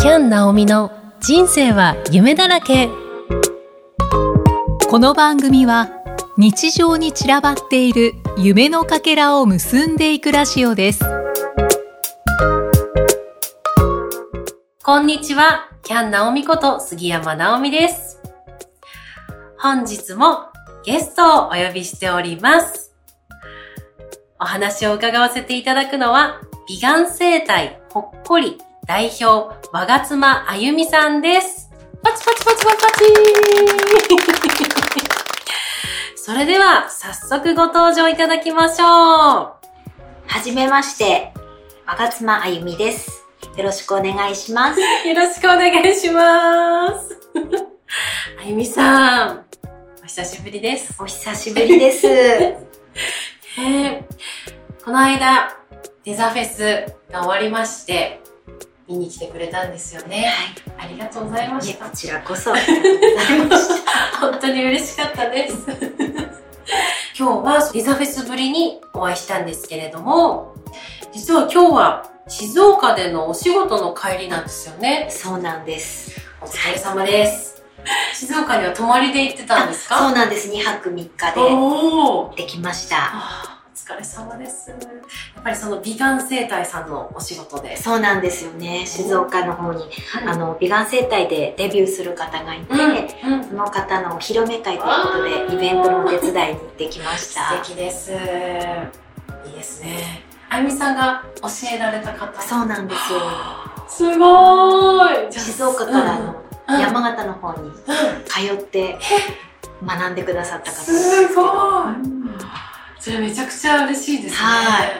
キャン・ナオミの人生は夢だらけ。この番組は日常に散らばっている夢のかけらを結んでいくラジオです。こんにちは。キャン・ナオミこと杉山直美です。本日もゲストをお呼びしております。お話を伺わせていただくのは美顔生態ほっこり。代表、和が妻あゆみさんです。パチパチパチパチパチ それでは、早速ご登場いただきましょう。はじめまして、和が妻あゆみです。よろしくお願いします。よろしくお願いします。あゆみさん、お久しぶりです。お久しぶりです。えー、この間、デザフェスが終わりまして、見に来てくれたんですよね。はい。ありがとうございました。こちらこそ。本当に嬉しかったです。今日はリザフェスぶりにお会いしたんですけれども、実は今日は静岡でのお仕事の帰りなんですよね。そうなんです。お疲れ様です。静岡には泊まりで行ってたんですか？そうなんです。2泊3日で行ってきました。疲れ様です。やっぱりその美顔整体さんのお仕事で。そうなんですよね。静岡の方に、あの、美顔整体でデビューする方がいて、うんうん、その方のお披露目会ということで、イベントのお手伝いに行ってきました。素敵です。いいですね。あゆみさんが教えられた方そうなんですよ。すごい静岡からの山形の方に通って学んでくださった方ですすごいそれめちゃくちゃ嬉しいですね。はい。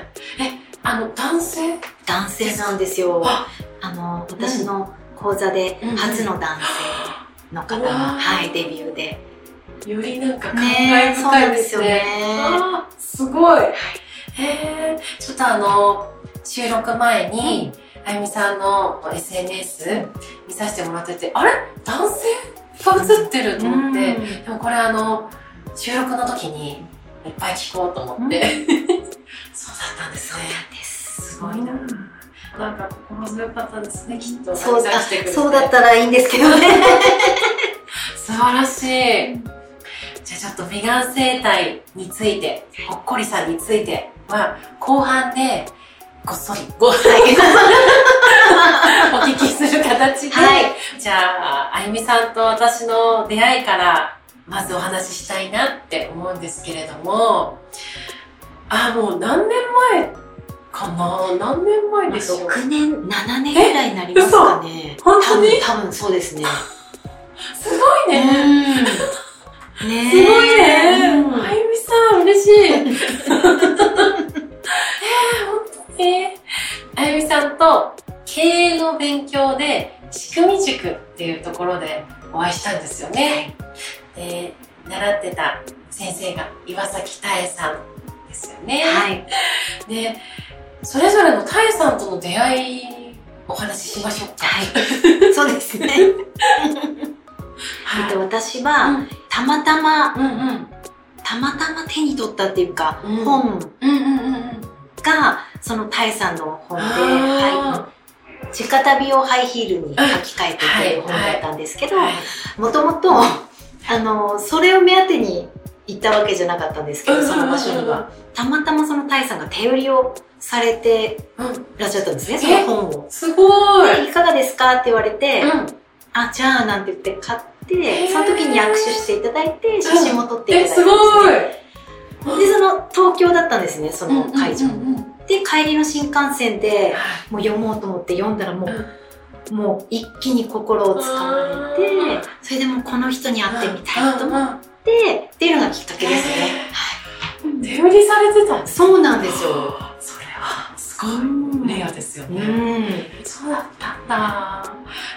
え、あの、男性？男性なんですよ。あの、私の講座で初の男性の方が、はい、デビューで。よりなんか感慨深いですね。ねすごい。はい、へえ、ちょっとあの、収録前に、あゆみさんの SNS 見させてもらってて、あれ？男性が映ってると思って、でもこれあの、収録の時に、いっぱい聞こうと思って、うん、そうだったんですね。すごいな。なんか心強かったですね、きっと。そうだそうだったらいいんですけどね。素晴らしい。じゃあちょっと美顔整体について、ほっこりさんについては、後半で、こっそりご、はい、お聞きする形で、はい、じゃあ、あゆみさんと私の出会いからまずお話ししたいなって思うんですけれども、あ、もう何年前かな？何年前でしょう ?6 年、7年ぐらいになりますかね。本当に？多分そうですね。すごいね。ねすごいね。あゆみさん、嬉しい。えー、本当に？あゆみさんと経営の勉強で仕組み塾っていうところでお会いしたんですよね。で習ってた先生が岩崎多江さんですよね。はい。で、それぞれの多江さんとの出会いお話ししましょうか。はい。そうですね。はい、私は、うん、たまたま、うんうん、たまたま手に取ったっていうか、うん、本が、そのタイさんの本で、はい、地下旅をハイヒールに書き換えててる本だったんですけど、もともと、あの、それを目当てに行ったわけじゃなかったんですけど、その場所には。たまたまそのタイさんが手売りをされてらっしゃったんですね、その本を。すごい。いかがですか？って言われて、うん、あ、じゃあなんて言って買って、その時に握手していただいて、写真も撮っていただいて、ね、すごい。で、その東京だったんですね、その会場。で、帰りの新幹線で、もう読もうと思って読んだらもう、もう一気に心をつかまれて、それでもこの人に会ってみたいと思って、っていうのがきっかけですね。はい。手売りされてたそうなんですよ。それは、すごいレアですよね。うん。そうだったんだ。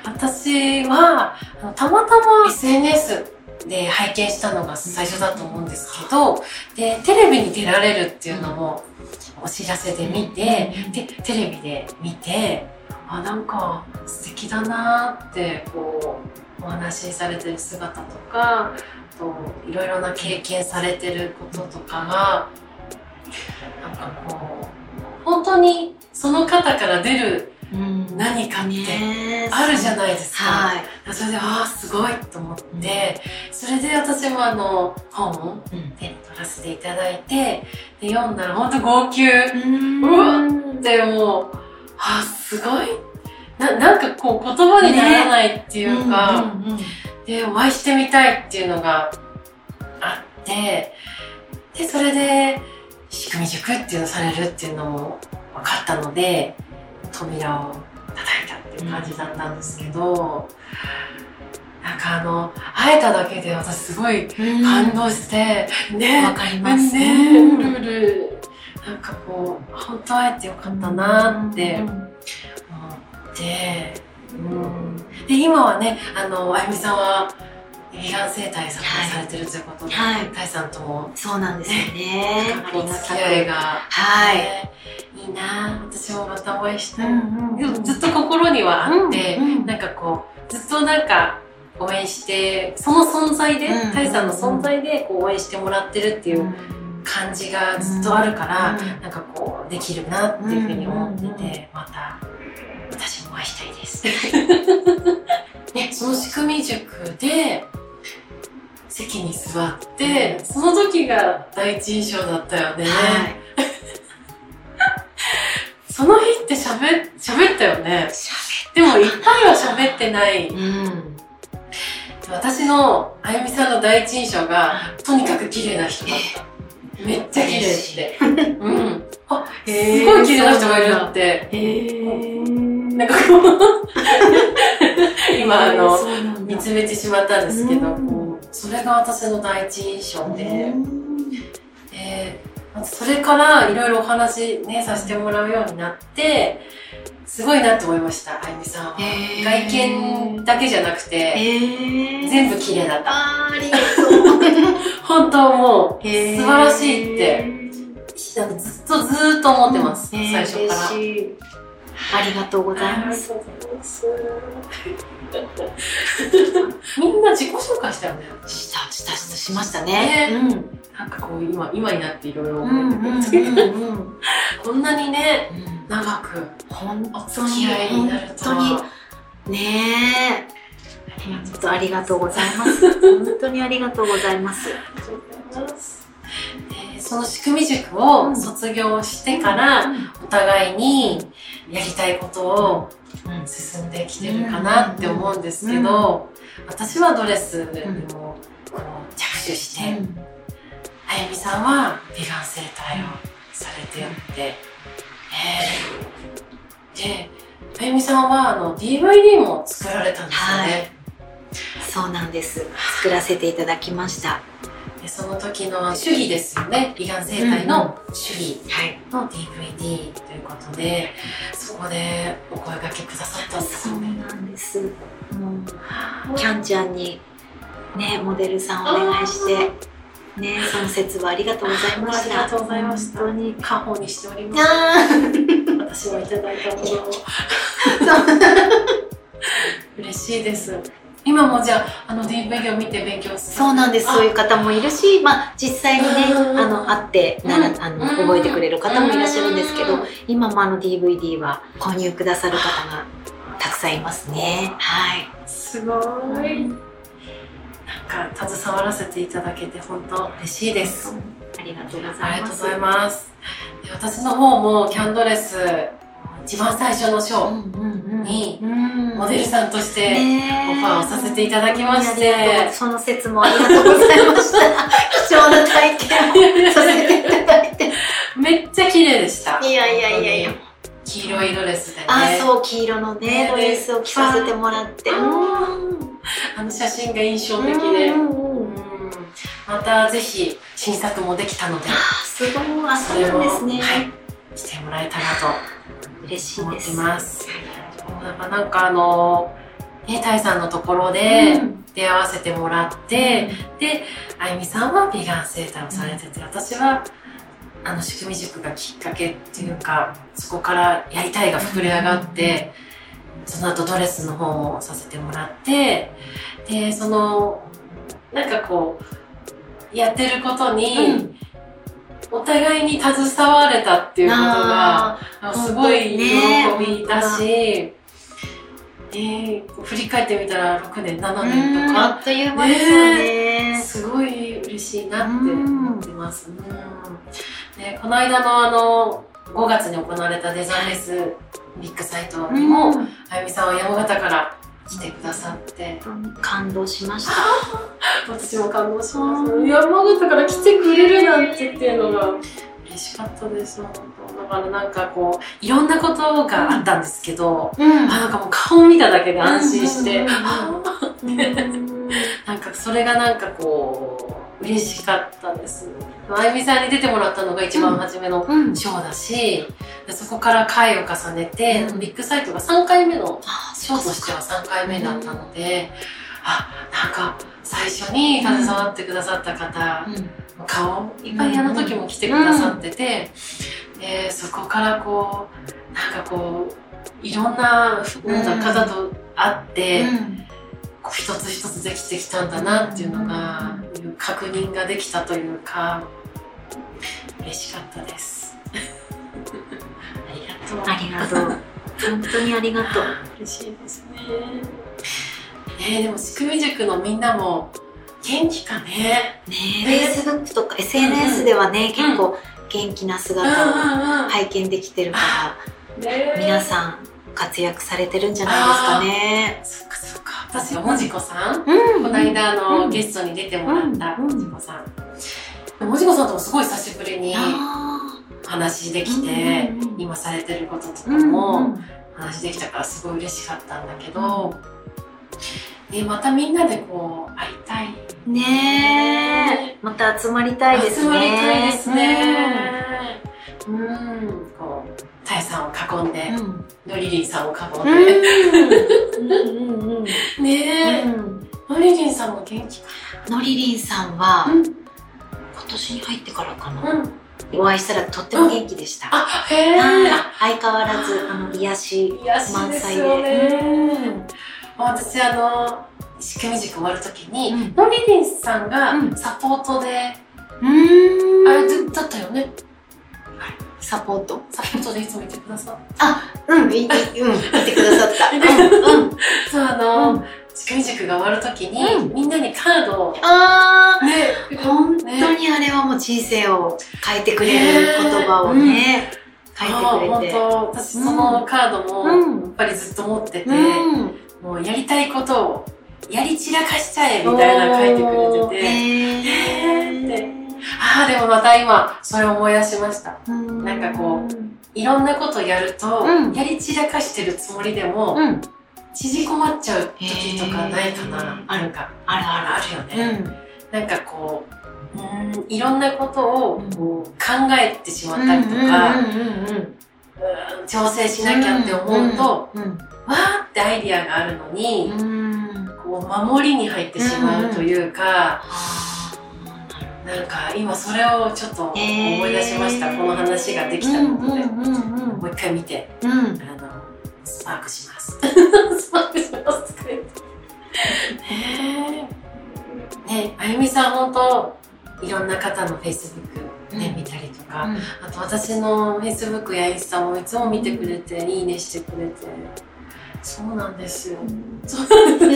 私は、たまたま SNS で拝見したのが最初だと思うんですけど、で、テレビに出られるっていうのもお知らせで見て、で、テレビで見て、あなんか素敵だなってこうお話しされてる姿とかといろいろな経験されてることとかがなんかこう本当にその方から出る何かってあるじゃないですか。はい、それで、ああ、すごいと思って、それで私もあの、本を手に取らせていただいて、で読んだら本当号泣。うわってもう、ああ、すごい。な、なんかこう言葉にならないっていうか、で、お会いしてみたいっていうのがあって、で、それで、仕組み塾っていうのされるっていうのも分かったので、扉を叩いたっていう感じだったんですけど、うん、なんかあの会えただけで私すごい感動して、うん、ね。わかりますね、うん、ルルなんかこう本当会えてよかったなって思って、うん、で今はねあのあゆみさんはビガン生態されてるということで、はい、タイさんともそうなんですよね。お付き合いがはい、いいな私もまたお会いしたい、うんうん、ずっと心にはあって、うなんかこうずっとなんか応援してその存在で、うん、タイさんの存在でこう応援してもらってるっていう感じがずっとあるから、うん、なんかこうできるなっていうふうに思ってて、また私もお会いしたいです。ね、その仕組み塾で席に座って、その時が第一印象だったよね。はい、その日って喋、喋ったよね。でもいっぱいは喋ってない。うん、私のあゆみさんの第一印象が、とにかく綺麗な人だった。めっちゃ綺麗って。うん。あ、すごい綺麗な人がいるって。なんかこう今あの、見つめてしまったんですけど、それが私の第一印象で、えー、それからいろいろお話ね、させてもらうようになって、すごいなって思いました、あゆみさんは。外見だけじゃなくて、全部綺麗だった。あありがとう。本当もう、素晴らしいって、なんかずっとずっと思ってます、最初から。ありがとうございます。みんな自己紹介したよね。した、した、しましたね。うん。なんかこう今、今になっていろいろ思ってるんですけど、こんなにね、長く、本当に、本当に、ねえ。本当ありがとうございます。本当にありがとうございます。その仕組み塾を卒業してから、お互いにやりたいことを進んできてるかなって思うんですけど、私はドレスにもこう着手して、あゆみさんは美顔整体をされてって、で、あゆみさんはあの DVD も作られたんですよね。はい。そうなんです。作らせていただきました。でその時の主義ですよね。美顔整体の主義の DVD ということで、そこでお声がけくださったんですよね。そうなんです。もうキャンちゃんにねモデルさんお願いしてねその説はありがとうございました。ありがとうございました。本当に家宝にしております。私もいただいたものを。嬉しいです。今もじゃあ、あの DVD を見て勉強する。そうなんです。そういう方もいるし、まあ実際にね、あの、会ってなら、あの、覚えてくれる方もいらっしゃるんですけど、今もあの DVD は購入くださる方がたくさんいますね。はい。すごい。か、携わらせていただけて本当嬉しいです。ありがとうございます。ありがとうございます。私の方もキャンドレス一番最初のショーにモデルさんとしてオファーをさせていただきまして、その説もありがとうございました。貴重な体験をさせていただいて。めっちゃ綺麗でした。いやいやいやいや黄色いドレスでね。あそう黄色のねドレスを着させてもらって。あの写真が印象的で。またぜひ新作もできたので。すごい。あそうなんですね、はい、してもらえたらと嬉しいです。ます。なんかなんかあの、ね、タイさんのところで出会わせてもらって、うん、で、あゆみさんは美顔整体をされてて、私はあの仕組み塾がきっかけっていうか、そこからやりたいが膨れ上がって、その後ドレスの方もさせてもらって、で、その、なんかこう、やってることに、お互いに携われたっていうことが、すごい喜びだし、ねえー、振り返ってみたら6年、7年とか。あっという間ですよね。ねすごい嬉しいなって思ってます。うんね、この間のあの、5月に行われたデザインレスビッグサイトにも、あゆみさんは山形から来てくださって、感動しました。私も感動します。山形から来てくれるなんてっていうのが嬉しかったです本当。だからなんかこういろんなことがあったんですけど、うん、あなんかもう顔見ただけで安心して、なんかそれがなんかこう嬉しかったです。あゆみさんに出てもらったのが一番初めのショーだし、うん、そこから回を重ねて、うん、ビッグサイトが3回目のショーとしては3回目だったので、あなんか最初に携わってくださった方、うん、顔いっぱいあの時も来てくださってて、でそこからこうなんかこういろんな方と会って、一つ一つできてきたんだなっていうのが、確認ができたというか嬉しかったです。ありがとう。ありがとう本当にありがとう。嬉しいですね。ねでも仕組み塾のみんなも元気かね。ねえ Facebook とか SNS ではね、うん、結構元気な姿を拝見できてるから、ね、皆さん活躍されてるんじゃないですかね。私はもじこさん、うん、この間の、うん、ゲストに出てもらったもじこさん。もじこさんともすごい久しぶりに話できて、今されてることとかも話できたからすごい嬉しかったんだけど、ね、またみんなでこう会いたい。ねえ、また集まりたいですね。集まりたいですね。うん、さんを囲んで、うん、ノリリンさんを囲んで。ねえ、ノリリンさんも元気かな。ノリリンさんは、今年に入ってからかな。お会いしたらとっても元気でした。あ、へえ。相変わらず、あの、癒し満載で。私、あの、仕組み塾終わるときに、ノリリンさんがサポートで、うん、あれだったよね。サポートサポートでいつも言ってくださ。あ、うん、い、い、うん、言ってくださった。うん、うん。そう、あの、うん仕組み塾が終わるときに、うん、みんなにカードを。ああ、ね、本当にあれはもう人生を変えてくれる言葉をね、書いてくれて。本当私そのカードも、やっぱりずっと持ってて、もうやりたいことをやり散らかしちゃえみたいな書いてくれてて。ああ、でもまた今、それを思い出しました。なんかこう、いろんなことやると、やり散らかしてるつもりでも、縮こまっちゃう時とかないかな。あるか。あるあるあるよね。なんかこう、うんいろんなことをこう考えてしまったりとか、調整しなきゃって思うと、わーってアイディアがあるのに、こう守りに入ってしまうというか、なんか今それをちょっと思い出しました、えー、この話ができたので、もう一回見て、うん、あのスパークします。スパークしますって。ねねあゆみさん本当いろんな方のフェイスブックね、うん、見たりとか、うん、あと私のフェイスブックやインスタもいつも見てくれて、いいねしてくれて。そうなんですよ、そう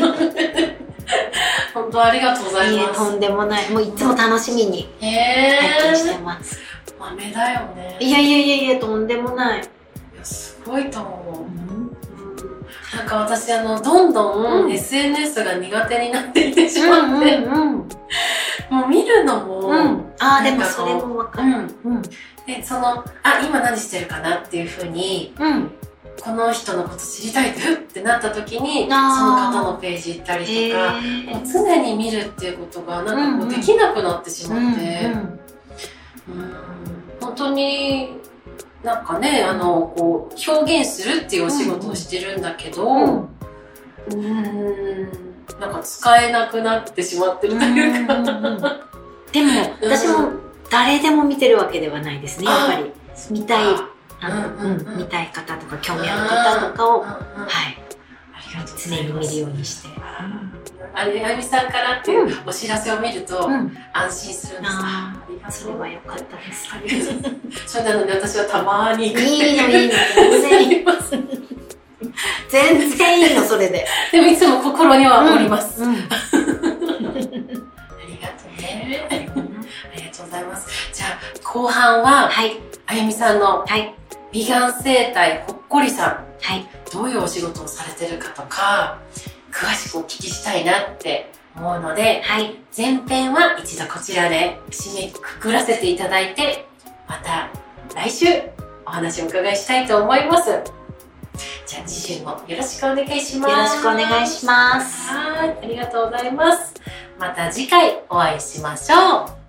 なんです 本当ありがとうございます。とんでもない。もういつも楽しみに拝見してます。豆だよね。いやいやいやいや、とんでもない。いや、すごいと思う。うんなんか私あのどんどん SNS が苦手になっていてしまって、もう見るのも、うん、ああでもそれもわかる、うん、でそのあ今何してるかなっていうふうに、うん、この人のこと知りたいってふってなった時にその方のページ行ったりとか、もう常に見るっていうことがなんかこうできなくなってしまって、うん、本当になんかねあのこう表現するっていうお仕事をしてるんだけど、うん。なんか使えなくなってしまってるというか、でも私も誰でも見てるわけではないですねやっぱり。見たいあの、うん見たい方とか興味ある方とかを、はい、常に見るようにして。あれ、あゆみさんからっていうお知らせを見ると、うん。安心するんです。あありがあ、とそうれは良かったです。それなので私はたまにいいのいいの、全然いい。全然いいの、それで。でもいつも心にはおります。うん。ありがとうね。ありがとうございます。じゃあ、後半は、はい、あゆみさんのはい、美顔整体ほっこりさん、はい。どういうお仕事をされてるかとか、詳しくお聞きしたいなって思うので、はい。前編は一度こちらで締めくくらせていただいて、また来週お話をお伺いしたいと思います。じゃあ次週もよろしくお願いします。よろしくお願いします。はい、ありがとうございます。また次回お会いしましょう。